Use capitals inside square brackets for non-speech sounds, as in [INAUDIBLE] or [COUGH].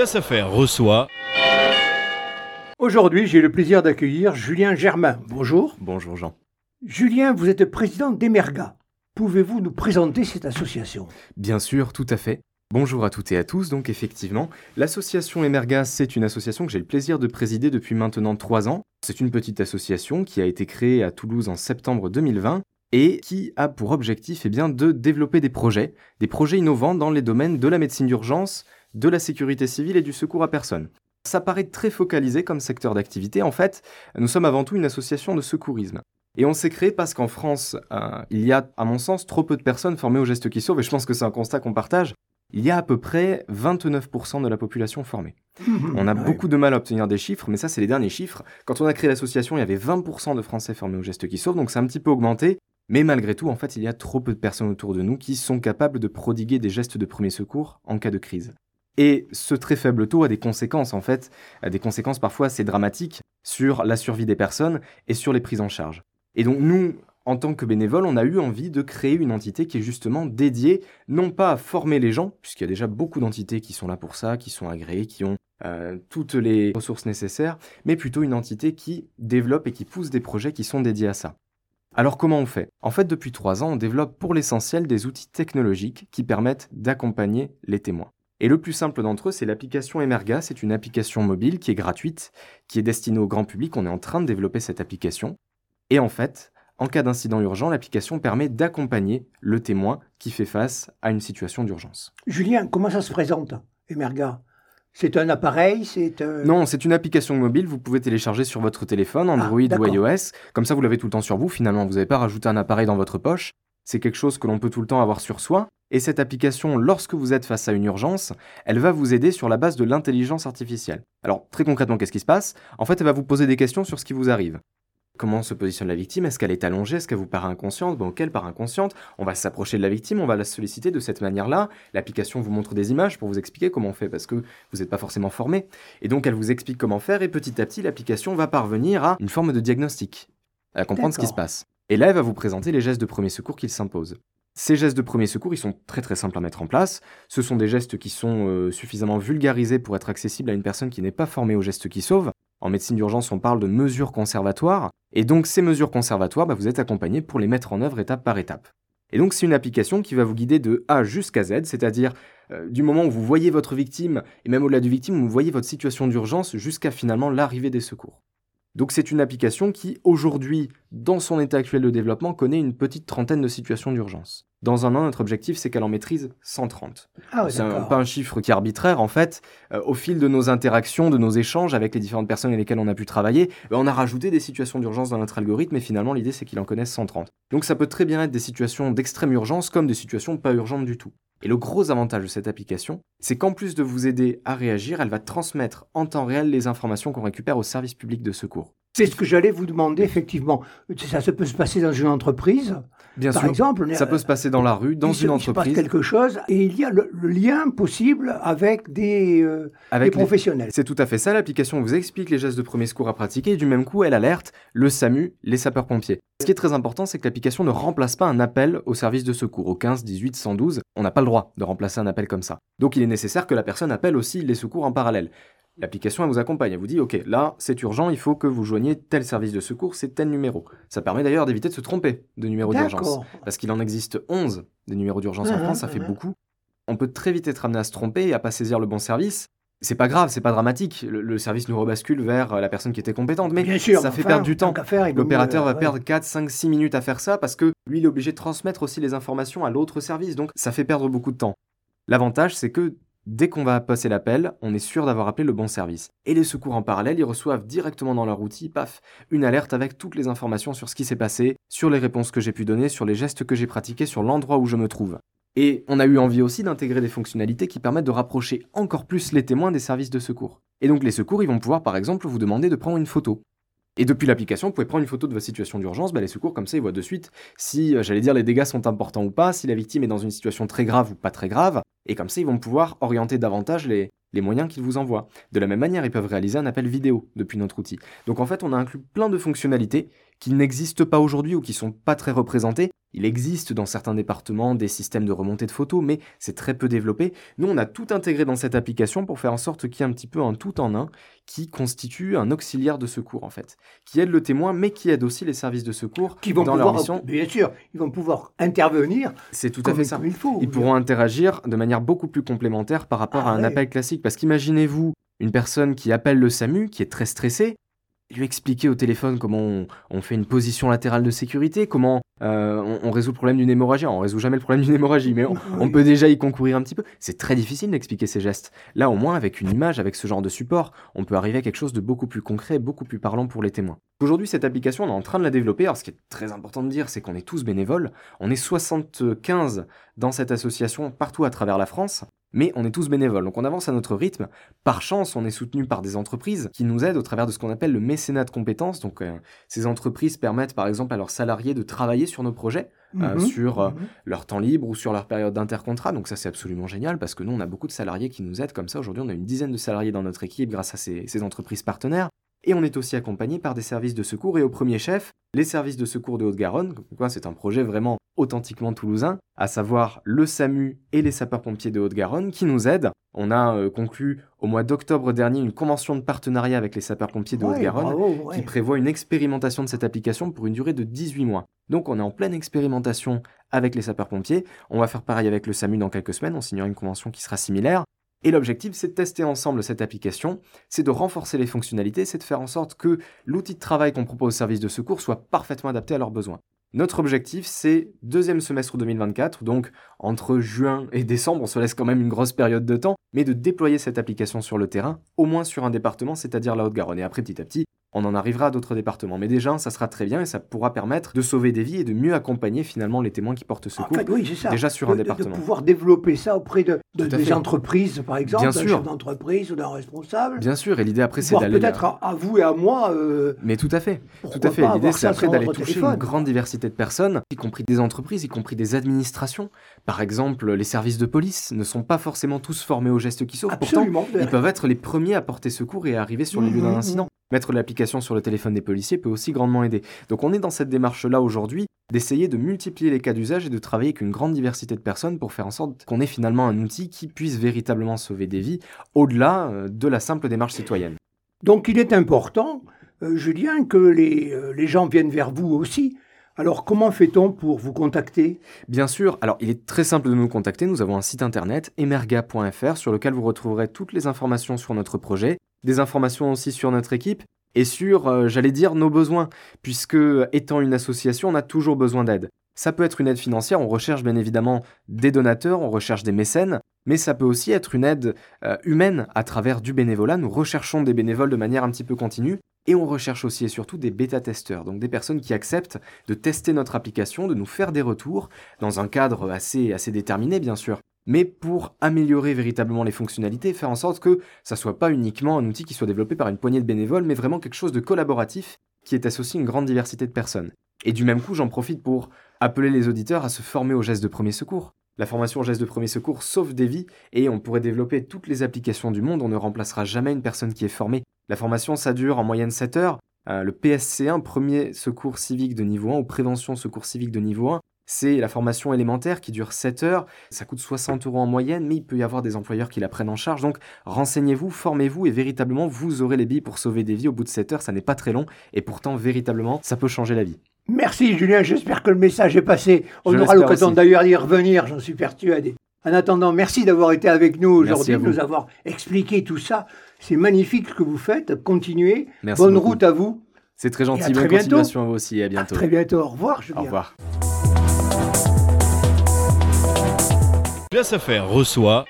Place à faire reçoit. Aujourd'hui, j'ai le plaisir d'accueillir Julien Germain. Bonjour. Bonjour Jean. Julien, vous êtes président d'Emerga. Pouvez-vous nous présenter cette association? Bien sûr, tout à fait. Bonjour à toutes et à tous. Donc effectivement, l'association Emerga, c'est une association que j'ai le plaisir de présider depuis maintenant trois ans. C'est une petite association qui a été créée à Toulouse en septembre 2020 et qui a pour objectif eh bien, de développer des projets, des projets innovants dans les domaines de la médecine d'urgence, de la sécurité civile et du secours à personne. Ça paraît très focalisé comme secteur d'activité. En fait, nous sommes avant tout une association de secourisme. Et on s'est créé parce qu'en France, euh, il y a, à mon sens, trop peu de personnes formées aux gestes qui sauvent, et je pense que c'est un constat qu'on partage. Il y a à peu près 29% de la population formée. On a beaucoup de mal à obtenir des chiffres, mais ça, c'est les derniers chiffres. Quand on a créé l'association, il y avait 20% de Français formés aux gestes qui sauvent, donc c'est un petit peu augmenté. Mais malgré tout, en fait, il y a trop peu de personnes autour de nous qui sont capables de prodiguer des gestes de premier secours en cas de crise. Et ce très faible taux a des conséquences, en fait, des conséquences parfois assez dramatiques sur la survie des personnes et sur les prises en charge. Et donc nous, en tant que bénévoles, on a eu envie de créer une entité qui est justement dédiée, non pas à former les gens, puisqu'il y a déjà beaucoup d'entités qui sont là pour ça, qui sont agréées, qui ont euh, toutes les ressources nécessaires, mais plutôt une entité qui développe et qui pousse des projets qui sont dédiés à ça. Alors comment on fait? En fait, depuis trois ans, on développe pour l'essentiel des outils technologiques qui permettent d'accompagner les témoins. Et le plus simple d'entre eux, c'est l'application Emerga. C'est une application mobile qui est gratuite, qui est destinée au grand public. On est en train de développer cette application. Et en fait, en cas d'incident urgent, l'application permet d'accompagner le témoin qui fait face à une situation d'urgence. Julien, comment ça se présente, Emerga? C'est un appareil, c'est un... Non, c'est une application mobile, vous pouvez télécharger sur votre téléphone, Android Ah, ou iOS, comme ça vous l'avez tout le temps sur vous, finalement vous n'avez pas rajouté un appareil dans votre poche, c'est quelque chose que l'on peut tout le temps avoir sur soi, et cette application, lorsque vous êtes face à une urgence, elle va vous aider sur la base de l'intelligence artificielle. Alors très concrètement, qu'est-ce qui se passe? En fait, elle va vous poser des questions sur ce qui vous arrive. Comment se positionne la victime? Est-ce qu'elle est allongée? Est-ce qu'elle vous paraît inconsciente? Bon, quelle paraît inconsciente On va s'approcher de la victime, on va la solliciter de cette manière-là. L'application vous montre des images pour vous expliquer comment on fait parce que vous n'êtes pas forcément formé. Et donc, elle vous explique comment faire et petit à petit, l'application va parvenir à une forme de diagnostic, à comprendre ce qui se passe. Et là, elle va vous présenter les gestes de premier secours qu'il s'impose. Ces gestes de premier secours, ils sont très très simples à mettre en place. Ce sont des gestes qui sont euh, suffisamment vulgarisés pour être accessibles à une personne qui n'est pas formée aux gestes qui sauvent. En médecine d'urgence, on parle de mesures conservatoires. Et donc ces mesures conservatoires, bah, vous êtes accompagné pour les mettre en œuvre étape par étape. Et donc c'est une application qui va vous guider de A jusqu'à Z, c'est-à-dire euh, du moment où vous voyez votre victime, et même au-delà du victime, où vous voyez votre situation d'urgence jusqu'à finalement l'arrivée des secours. Donc c'est une application qui, aujourd'hui, dans son état actuel de développement, connaît une petite trentaine de situations d'urgence. Dans un an, notre objectif, c'est qu'elle en maîtrise 130. Ah ouais, c'est pas un chiffre qui est arbitraire, en fait. Euh, au fil de nos interactions, de nos échanges avec les différentes personnes avec lesquelles on a pu travailler, ben, on a rajouté des situations d'urgence dans notre algorithme, et finalement, l'idée, c'est qu'il en connaisse 130. Donc ça peut très bien être des situations d'extrême urgence comme des situations pas urgentes du tout. Et le gros avantage de cette application, c'est qu'en plus de vous aider à réagir, elle va transmettre en temps réel les informations qu'on récupère au service public de secours. C'est ce que j'allais vous demander, effectivement. Ça, peut se passer dans une entreprise, Bien par sûr, exemple. ça peut se passer dans la rue, dans il se- une il se passe entreprise, quelque chose et il y a le, le lien possible avec des, euh, des avec les- professionnels. C'est tout à fait ça, l'application vous explique les gestes de premier secours à pratiquer et du même coup elle alerte le SAMU, les sapeurs-pompiers. Ce qui est très important, c'est que l'application ne remplace pas un appel au service de secours, au 15, 18, 112. On n'a pas le droit de remplacer un appel comme ça. Donc il est nécessaire que la personne appelle aussi les secours en parallèle. L'application elle vous accompagne, elle vous dit ok là c'est urgent, il faut que vous joigniez tel service de secours, c'est tel numéro. Ça permet d'ailleurs d'éviter de se tromper de numéro d'urgence. Parce qu'il en existe 11 des numéros d'urgence en Mhm, France, ça fait mhm. beaucoup. On peut très vite être amené à se tromper et à pas saisir le bon service. C'est pas grave, c'est pas dramatique. Le, le service nous rebascule vers euh, la personne qui était compétente, mais Bien sûr, ça fait perdre du temps. L'opérateur va ouais. perdre 4, 5, 6 minutes à faire ça parce que lui, il est obligé de transmettre aussi les informations à l'autre service. Donc, ça fait perdre beaucoup de temps. L'avantage, c'est que dès qu'on va passer l'appel, on est sûr d'avoir appelé le bon service. Et les secours en parallèle, ils reçoivent directement dans leur outil, paf, une alerte avec toutes les informations sur ce qui s'est passé, sur les réponses que j'ai pu donner, sur les gestes que j'ai pratiqués, sur l'endroit où je me trouve. Et on a eu envie aussi d'intégrer des fonctionnalités qui permettent de rapprocher encore plus les témoins des services de secours. Et donc les secours, ils vont pouvoir par exemple vous demander de prendre une photo. Et depuis l'application, vous pouvez prendre une photo de votre situation d'urgence. Bah, les secours, comme ça, ils voient de suite si, euh, j'allais dire, les dégâts sont importants ou pas, si la victime est dans une situation très grave ou pas très grave. Et comme ça, ils vont pouvoir orienter davantage les, les moyens qu'ils vous envoient. De la même manière, ils peuvent réaliser un appel vidéo depuis notre outil. Donc en fait, on a inclus plein de fonctionnalités qui n'existent pas aujourd'hui ou qui sont pas très représentés. Il existe dans certains départements des systèmes de remontée de photos, mais c'est très peu développé. Nous, on a tout intégré dans cette application pour faire en sorte qu'il y ait un petit peu un tout en un qui constitue un auxiliaire de secours, en fait, qui aide le témoin, mais qui aide aussi les services de secours qui vont dans pouvoir, leur mission. Bien sûr, ils vont pouvoir intervenir. C'est tout à fait ça. Il faut. Ils pourront interagir de manière beaucoup plus complémentaire par rapport Ah à un ouais. appel classique. Parce qu'imaginez-vous une personne qui appelle le SAMU, qui est très stressée, lui expliquer au téléphone comment on, on fait une position latérale de sécurité, comment euh, on, on résout le problème d'une hémorragie. Alors, on résout jamais le problème d'une hémorragie, mais on, [LAUGHS] on peut déjà y concourir un petit peu. C'est très difficile d'expliquer ces gestes. Là, au moins, avec une image, avec ce genre de support, on peut arriver à quelque chose de beaucoup plus concret, beaucoup plus parlant pour les témoins. Aujourd'hui, cette application, on est en train de la développer. Alors, ce qui est très important de dire, c'est qu'on est tous bénévoles. On est 75 dans cette association partout à travers la France. Mais on est tous bénévoles, donc on avance à notre rythme. Par chance, on est soutenu par des entreprises qui nous aident au travers de ce qu'on appelle le mécénat de compétences. Donc euh, ces entreprises permettent par exemple à leurs salariés de travailler sur nos projets, euh, Mhm. sur euh, Mhm. leur temps libre ou sur leur période d'intercontrat. Donc ça c'est absolument génial parce que nous on a beaucoup de salariés qui nous aident comme ça. Aujourd'hui on a une dizaine de salariés dans notre équipe grâce à ces, ces entreprises partenaires. Et on est aussi accompagné par des services de secours et au premier chef, les services de secours de Haute-Garonne. C'est un projet vraiment authentiquement toulousain, à savoir le SAMU et les sapeurs-pompiers de Haute-Garonne qui nous aident. On a euh, conclu au mois d'octobre dernier une convention de partenariat avec les sapeurs-pompiers de Ouais, Haute-Garonne ouais. qui prévoit une expérimentation de cette application pour une durée de 18 mois. Donc on est en pleine expérimentation avec les sapeurs-pompiers. On va faire pareil avec le SAMU dans quelques semaines, on signera une convention qui sera similaire. Et l'objectif, c'est de tester ensemble cette application, c'est de renforcer les fonctionnalités, c'est de faire en sorte que l'outil de travail qu'on propose aux services de secours soit parfaitement adapté à leurs besoins. Notre objectif, c'est deuxième semestre 2024, donc entre juin et décembre, on se laisse quand même une grosse période de temps, mais de déployer cette application sur le terrain, au moins sur un département, c'est-à-dire la Haute-Garonne. Et après, petit à petit, on en arrivera à d'autres départements. Mais déjà, ça sera très bien et ça pourra permettre de sauver des vies et de mieux accompagner finalement les témoins qui portent En secours. fait, oui, c'est ça. déjà sur De- un département. De pouvoir développer ça auprès de, des fait. entreprises, par exemple, d'un chef d'entreprise ou d'un responsable. Bien sûr, et l'idée après, c'est d'aller... peut-être à, à vous et à moi. euh, Mais tout à fait. pourquoi Tout à fait. L'idée, c'est après d'aller toucher téléphone. une grande diversité de personnes, y compris des entreprises, y compris des administrations. Par exemple, les services de police ne sont pas forcément tous formés aux gestes qui sauvent. Pourtant, ils peuvent être les premiers à porter secours et à arriver sur les lieux d'un Mhm, incident. Mettre l'application sur le téléphone des policiers peut aussi grandement aider. Donc on est dans cette démarche-là aujourd'hui d'essayer de multiplier les cas d'usage et de travailler avec une grande diversité de personnes pour faire en sorte qu'on ait finalement un outil qui puisse véritablement sauver des vies au-delà euh, de la simple démarche citoyenne. Donc il est important, euh, Julien, que les, euh, les gens viennent vers vous aussi. Alors comment fait-on pour vous contacter? Bien sûr, alors il est très simple de nous contacter, nous avons un site internet emerga.fr sur lequel vous retrouverez toutes les informations sur notre projet, des informations aussi sur notre équipe et sur, euh, j'allais dire, nos besoins, puisque étant une association, on a toujours besoin d'aide. Ça peut être une aide financière, on recherche bien évidemment des donateurs, on recherche des mécènes, mais ça peut aussi être une aide euh, humaine à travers du bénévolat. Nous recherchons des bénévoles de manière un petit peu continue et on recherche aussi et surtout des bêta-testeurs, donc des personnes qui acceptent de tester notre application, de nous faire des retours, dans un cadre assez, assez déterminé bien sûr, mais pour améliorer véritablement les fonctionnalités faire en sorte que ça soit pas uniquement un outil qui soit développé par une poignée de bénévoles, mais vraiment quelque chose de collaboratif qui est associé une grande diversité de personnes. Et du même coup, j'en profite pour appeler les auditeurs à se former aux gestes de premier secours. La formation aux gestes de premier secours sauve des vies et on pourrait développer toutes les applications du monde, on ne remplacera jamais une personne qui est formée. La formation, ça dure en moyenne 7 heures. Euh, le PSC1, premier secours civique de niveau 1 ou prévention secours civique de niveau 1, c'est la formation élémentaire qui dure 7 heures. Ça coûte 60 euros en moyenne, mais il peut y avoir des employeurs qui la prennent en charge. Donc renseignez-vous, formez-vous et véritablement vous aurez les billes pour sauver des vies au bout de 7 heures. Ça n'est pas très long et pourtant véritablement ça peut changer la vie. Merci Julien, j'espère que le message est passé. On Je aura l'occasion d'ailleurs d'y revenir, j'en suis persuadé. En attendant, merci d'avoir été avec nous aujourd'hui, à de nous avoir expliqué tout ça. C'est magnifique ce que vous faites. Continuez. Merci Bonne beaucoup. route à vous. C'est très à gentil. Bonne bientôt. continuation à vous aussi et à À bientôt. très bientôt. Au revoir Julien. Au revoir. À faire reçoit